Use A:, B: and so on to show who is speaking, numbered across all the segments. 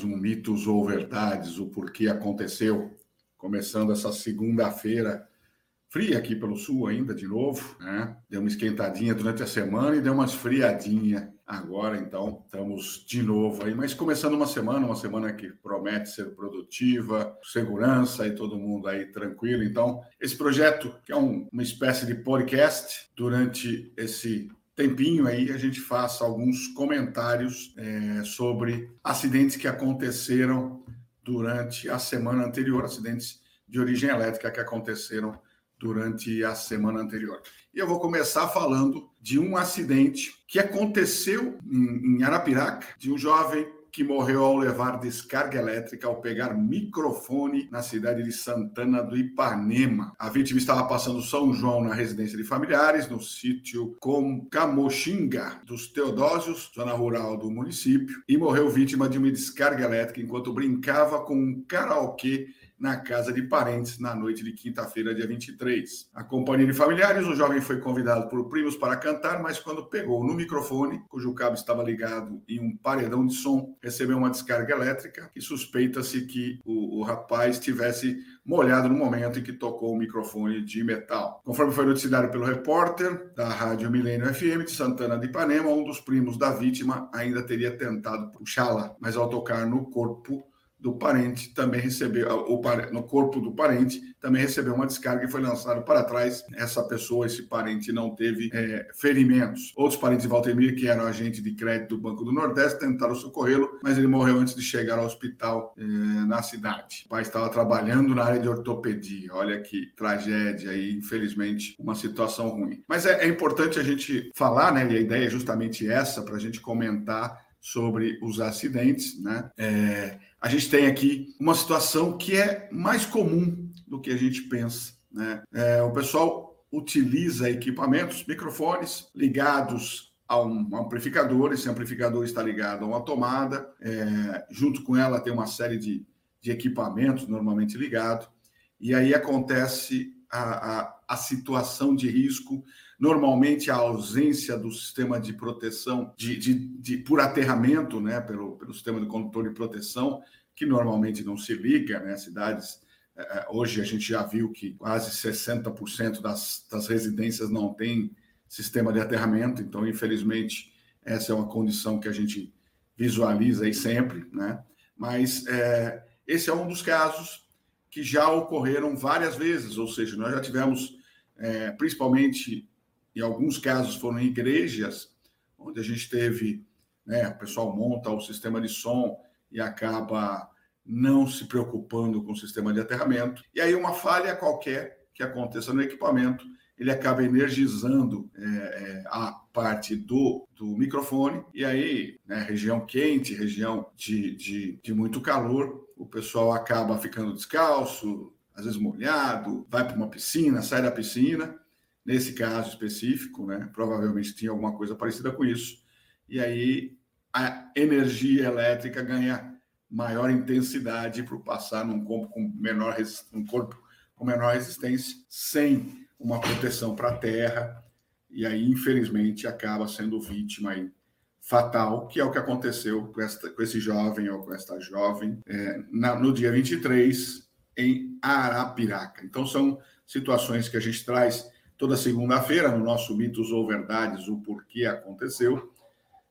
A: mais um Mitos ou Verdades, o porquê aconteceu. Começando essa segunda-feira, fria aqui pelo sul ainda, de novo, né? Deu uma esquentadinha durante a semana e deu uma esfriadinha agora, então estamos de novo aí, mas começando uma semana, uma semana que promete ser produtiva, segurança e todo mundo aí tranquilo. Então, esse projeto, que é um, uma espécie de podcast, durante esse tempinho aí a gente faça alguns comentários é, sobre acidentes que aconteceram durante a semana anterior, acidentes de origem elétrica que aconteceram durante a semana anterior. E eu vou começar falando de um acidente que aconteceu em, em Arapiraca, de um jovem que morreu ao levar descarga elétrica ao pegar microfone na cidade de Santana do Ipanema. A vítima estava passando São João na residência de familiares, no sítio Camoxinga dos Teodósios, zona rural do município, e morreu vítima de uma descarga elétrica enquanto brincava com um karaokê na casa de parentes na noite de quinta-feira, dia 23. A companhia de familiares, o jovem foi convidado por primos para cantar, mas quando pegou no microfone, cujo cabo estava ligado em um paredão de som, recebeu uma descarga elétrica e suspeita-se que o, o rapaz tivesse molhado no momento em que tocou o microfone de metal. Conforme foi noticiado pelo repórter da Rádio Milênio FM de Santana de Ipanema, um dos primos da vítima ainda teria tentado puxá-la, mas ao tocar no corpo do parente também recebeu, o, no corpo do parente também recebeu uma descarga e foi lançado para trás. Essa pessoa, esse parente, não teve é, ferimentos. Outros parentes de Valtemir, que eram agente de crédito do Banco do Nordeste, tentaram socorrê-lo, mas ele morreu antes de chegar ao hospital é, na cidade. O pai estava trabalhando na área de ortopedia. Olha que tragédia e, infelizmente, uma situação ruim. Mas é, é importante a gente falar, né? E a ideia é justamente essa, para a gente comentar sobre os acidentes, né? É, a gente tem aqui uma situação que é mais comum do que a gente pensa. Né? É, o pessoal utiliza equipamentos, microfones ligados a um amplificador, esse amplificador está ligado a uma tomada, é, junto com ela tem uma série de, de equipamentos normalmente ligados, e aí acontece a, a, a situação de risco normalmente a ausência do sistema de proteção de, de, de, por aterramento, né, pelo, pelo sistema de controle de proteção, que normalmente não se liga, né, cidades é, é, hoje a gente já viu que quase 60% das, das residências não têm sistema de aterramento, então infelizmente essa é uma condição que a gente visualiza aí sempre, né? Mas é, esse é um dos casos que já ocorreram várias vezes, ou seja, nós já tivemos, é, principalmente em alguns casos foram igrejas, onde a gente teve, né, o pessoal monta o sistema de som e acaba não se preocupando com o sistema de aterramento. E aí uma falha qualquer que aconteça no equipamento, ele acaba energizando é, é, a parte do, do microfone, e aí, né, região quente, região de, de, de muito calor, o pessoal acaba ficando descalço, às vezes molhado, vai para uma piscina, sai da piscina, Nesse caso específico, né, provavelmente tinha alguma coisa parecida com isso. E aí a energia elétrica ganha maior intensidade para passar num corpo com menor um corpo com menor resistência, sem uma proteção para a terra, e aí infelizmente acaba sendo vítima aí fatal, que é o que aconteceu com, esta, com esse jovem ou com esta jovem é, na, no dia 23 em Arapiraca. Então são situações que a gente traz toda segunda-feira no nosso Mitos ou Verdades, o porquê aconteceu.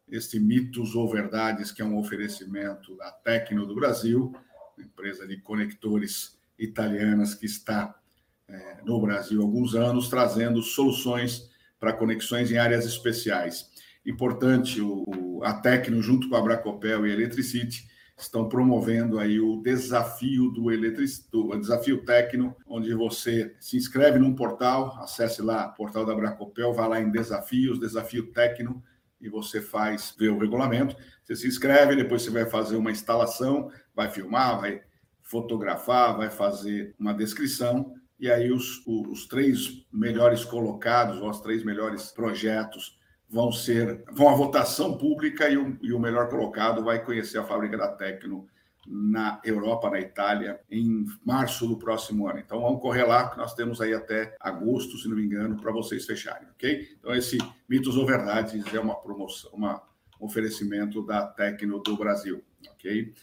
A: Este Mitos ou Verdades, que é um oferecimento da Tecno do Brasil, empresa de conectores italianas que está é, no Brasil há alguns anos, trazendo soluções para conexões em áreas especiais. Importante, o, a Tecno, junto com a Bracopel e a Electricity, estão promovendo aí o desafio do eletric, do desafio técnico, onde você se inscreve num portal, acesse lá o portal da Bracopel, vá lá em desafios, desafio técnico, e você faz ver o regulamento. Você se inscreve, depois você vai fazer uma instalação, vai filmar, vai fotografar, vai fazer uma descrição, e aí os, os três melhores colocados, ou os três melhores projetos vão ser vão à votação pública e o, e o melhor colocado vai conhecer a fábrica da Tecno na Europa, na Itália, em março do próximo ano. Então vamos correr lá, que nós temos aí até agosto, se não me engano, para vocês fecharem, ok? Então esse Mitos ou Verdades é uma promoção, uma oferecimento da Tecno do Brasil, ok?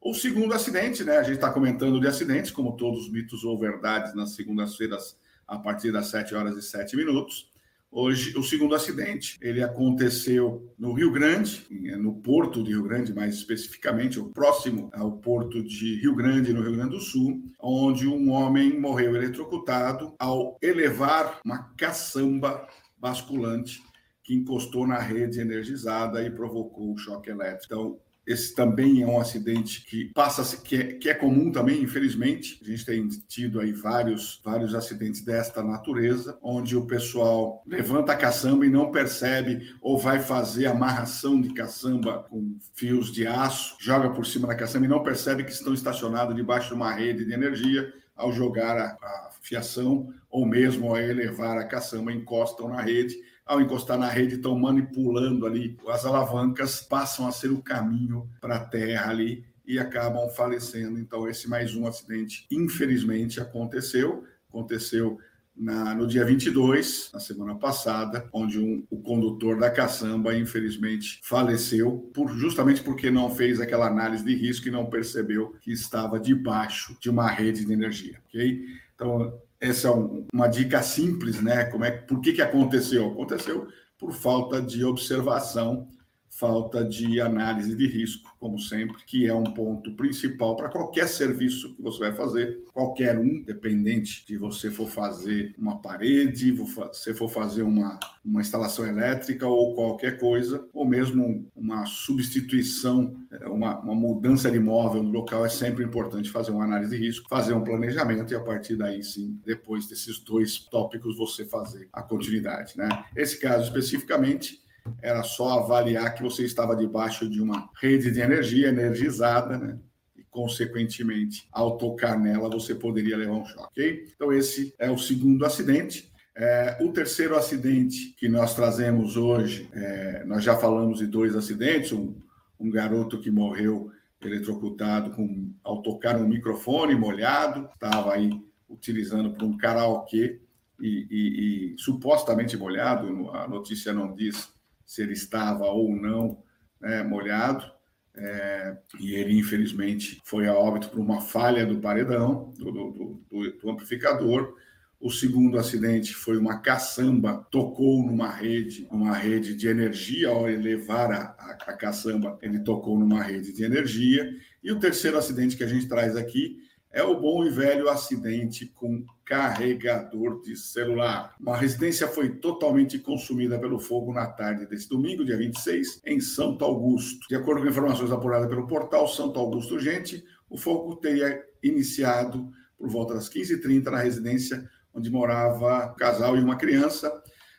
A: O segundo acidente, né? A gente está comentando de acidentes, como todos os mitos ou verdades, nas segundas-feiras, a partir das 7 horas e 7 minutos. Hoje, o segundo acidente, ele aconteceu no Rio Grande, no porto de Rio Grande, mais especificamente, o próximo ao porto de Rio Grande, no Rio Grande do Sul, onde um homem morreu eletrocutado ao elevar uma caçamba basculante que encostou na rede energizada e provocou o choque elétrico. Então, esse também é um acidente que passa que é, que é comum também, infelizmente. A gente tem tido aí vários, vários acidentes desta natureza, onde o pessoal levanta a caçamba e não percebe ou vai fazer amarração de caçamba com fios de aço, joga por cima da caçamba e não percebe que estão estacionados debaixo de uma rede de energia. Ao jogar a, a fiação ou mesmo ao elevar a caçamba, encostam na rede ao encostar na rede, estão manipulando ali as alavancas, passam a ser o caminho para a terra ali e acabam falecendo. Então, esse mais um acidente, infelizmente, aconteceu. Aconteceu na, no dia 22, na semana passada, onde um, o condutor da caçamba, infelizmente, faleceu, por, justamente porque não fez aquela análise de risco e não percebeu que estava debaixo de uma rede de energia. ok? Então, essa é um, uma dica simples, né? Como é, por que, que aconteceu? Aconteceu por falta de observação falta de análise de risco, como sempre, que é um ponto principal para qualquer serviço que você vai fazer, qualquer um, dependente de você for fazer uma parede, você for fazer uma, uma instalação elétrica ou qualquer coisa, ou mesmo uma substituição, é, uma, uma mudança de imóvel no local, é sempre importante fazer uma análise de risco, fazer um planejamento e a partir daí sim, depois desses dois tópicos, você fazer a continuidade. Né? Esse caso especificamente era só avaliar que você estava debaixo de uma rede de energia energizada, né? E, consequentemente, ao tocar nela, você poderia levar um choque. Okay? Então, esse é o segundo acidente. É, o terceiro acidente que nós trazemos hoje, é, nós já falamos de dois acidentes: um, um garoto que morreu eletrocutado com, ao tocar um microfone molhado, estava aí utilizando para um karaokê e, e, e supostamente molhado, a notícia não diz se ele estava ou não né, molhado. É, e ele, infelizmente, foi a óbito por uma falha do paredão, do, do, do, do, amplificador. O segundo acidente foi uma caçamba, tocou numa rede, uma rede de energia. Ao elevar a, a, a caçamba, ele tocou numa rede de energia. E o terceiro acidente que a gente traz aqui é o bom e velho acidente com carregador de celular. Uma residência foi totalmente consumida pelo fogo na tarde desse domingo, dia 26, em Santo Augusto. De acordo com informações apuradas pelo portal Santo Augusto Gente, o fogo teria iniciado por volta das 15h30 na residência onde morava um casal e uma criança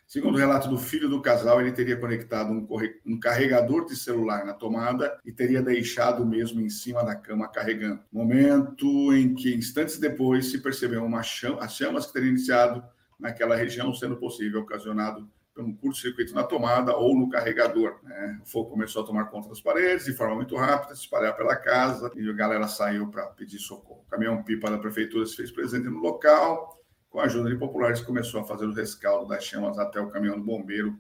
A: Segundo o relato do filho do casal, ele teria conectado um, um, carregador de celular na tomada e teria deixado mesmo em cima da cama carregando. Momento em que, instantes depois, se percebeu uma chama, as chamas que teriam iniciado naquela região, sendo possível ocasionado por um curto-circuito na tomada ou no carregador. Né? O fogo começou a tomar conta das paredes de forma muito rápida, se espalhar pela casa e a galera saiu para pedir socorro. O caminhão-pipa da prefeitura se fez presente no local com a ajuda de populares, começou a fazer o rescaldo das chamas até o caminhão do bombeiro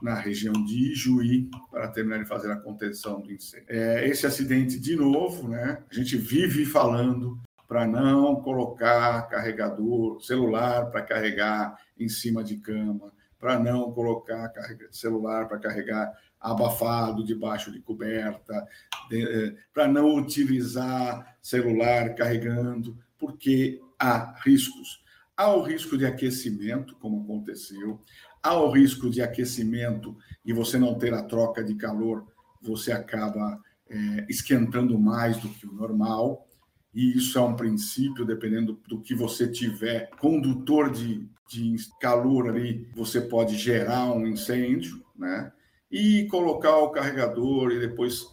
A: na região de Ijuí para terminar de fazer a contenção do incêndio. É, esse acidente, de novo, né? A gente vive falando para não colocar carregador celular para carregar em cima de cama, para não colocar celular para carregar abafado debaixo de coberta, de, é, para não utilizar celular carregando, porque há riscos. Há o risco de aquecimento, como aconteceu, há o risco de aquecimento e você não ter a troca de calor, você acaba é, esquentando mais do que o normal. E isso é um princípio, dependendo do que você tiver, condutor de, de calor ali, você pode gerar um incêndio, né? E colocar o carregador e depois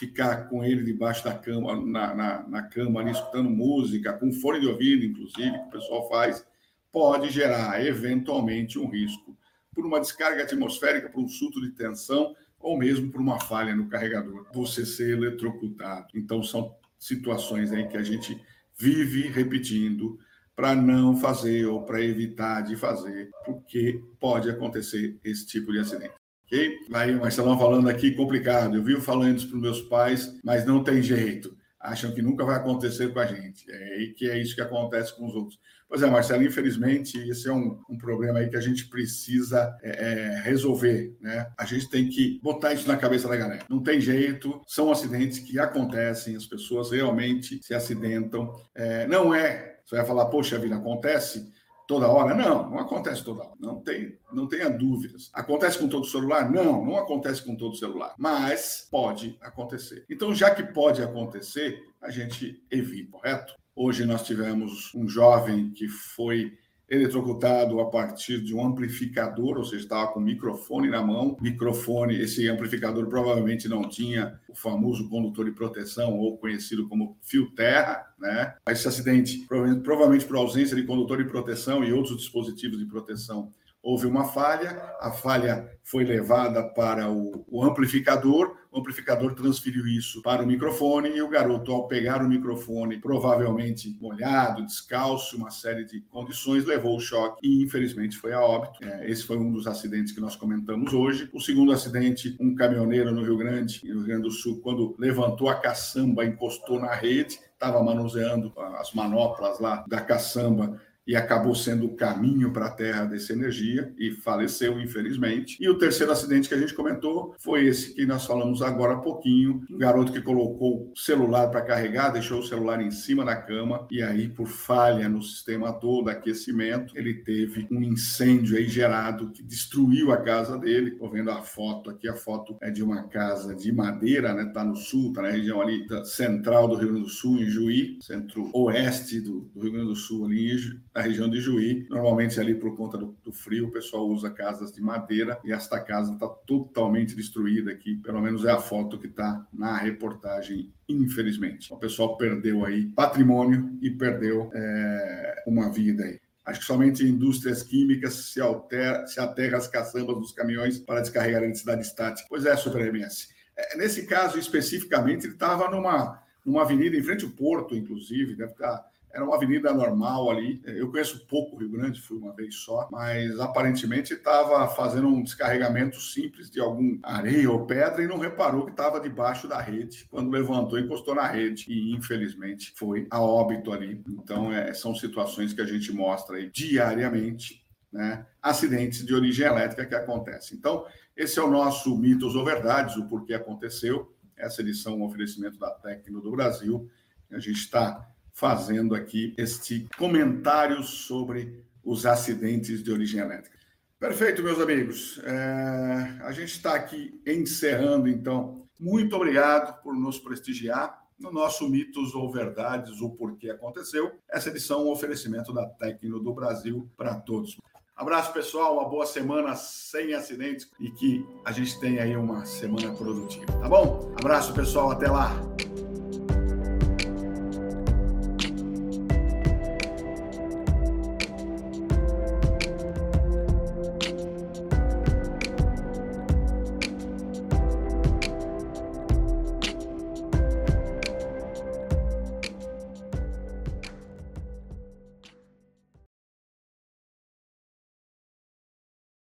A: ficar com ele debaixo da cama, na, na, na, cama ali, escutando música, com fone de ouvido, inclusive, que o pessoal faz, pode gerar eventualmente um risco por uma descarga atmosférica, por um surto de tensão ou mesmo por uma falha no carregador, você ser eletrocutado. Então, são situações aí que a gente vive repetindo para não fazer ou para evitar de fazer, porque pode acontecer esse tipo de acidente. Ok? Aí o Marcelão falando aqui, complicado. Eu vivo falando isso para os meus pais, mas não tem jeito. Acham que nunca vai acontecer com a gente. É aí que é isso que acontece com os outros. Pois é, Marcelo, infelizmente, esse é um, um problema aí que a gente precisa é, é, resolver, né? A gente tem que botar isso na cabeça da galera. Não tem jeito, são acidentes que acontecem, as pessoas realmente se acidentam. É, não é, você vai falar, poxa vida, acontece toda hora? Não, não acontece toda hora. Não tem, não tenha dúvidas. Acontece com todo celular? Não, não acontece com todo celular. Mas pode acontecer. Então, já que pode acontecer, a gente evita, correto? Hoje nós tivemos um jovem que foi eletrocutado a partir de um amplificador, ou seja, estava com microfone na mão. Microfone, esse amplificador provavelmente não tinha o famoso condutor de proteção, ou conhecido como fio terra, né? Esse acidente, provavelmente por ausência de condutor de proteção e outros dispositivos de proteção, houve uma falha, a falha foi levada para o, o, amplificador, o amplificador transferiu isso para o microfone e o garoto, ao pegar o microfone, provavelmente molhado, descalço, uma série de condições, levou o choque e infelizmente foi a óbito. É, esse foi um dos acidentes que nós comentamos hoje. O segundo acidente, um caminhoneiro no Rio Grande, no Rio Grande do Sul, quando levantou a caçamba, encostou na rede, estava manuseando as manoplas lá da caçamba e acabou sendo o caminho para a Terra dessa energia e faleceu, infelizmente. E o terceiro acidente que a gente comentou foi esse que nós falamos agora há pouquinho: um garoto que colocou o celular para carregar, deixou o celular em cima da cama e aí, por falha no sistema todo, aquecimento, ele teve um incêndio aí gerado que destruiu a casa dele. Estou vendo a foto aqui, a foto é de uma casa de madeira, né? Está no sul, está na região ali central do Rio Grande do Sul, em Juí, centro-oeste do, do Rio Grande do Sul, ali em na região de Juí. Normalmente ali por conta do, do, frio, o pessoal usa casas de madeira e esta casa está totalmente destruída aqui. Pelo menos é a foto que está na reportagem, infelizmente. O pessoal perdeu aí patrimônio e perdeu é, uma vida aí. Acho que somente indústrias químicas se, altera, se aterra as caçambas dos caminhões para descarregar a eletricidade estática. Pois é, Super MS. É, nesse caso especificamente, ele estava numa, numa avenida em frente ao porto, inclusive, deve estar era uma avenida normal ali. Eu conheço pouco Rio Grande, fui uma vez só, mas aparentemente estava fazendo um descarregamento simples de algum areia ou pedra e não reparou que estava debaixo da rede. Quando levantou, encostou na rede e infelizmente foi a óbito ali. Então, é, são situações que a gente mostra aí diariamente, né? Acidentes de origem elétrica que acontecem. Então, esse é o nosso mitos ou verdades, o porquê aconteceu. Essa edição é um oferecimento da Tecno do Brasil. A gente está fazendo aqui este comentário sobre os acidentes de origem elétrica. Perfeito, meus amigos. É, a gente está aqui encerrando, então. Muito obrigado por nos prestigiar no nosso Mitos ou Verdades, o Porquê Aconteceu. Essa edição é um oferecimento da Tecno do Brasil para todos. Abraço, pessoal. Uma boa semana sem acidentes e que a gente tenha aí uma semana produtiva, tá bom? Abraço, pessoal. Até lá.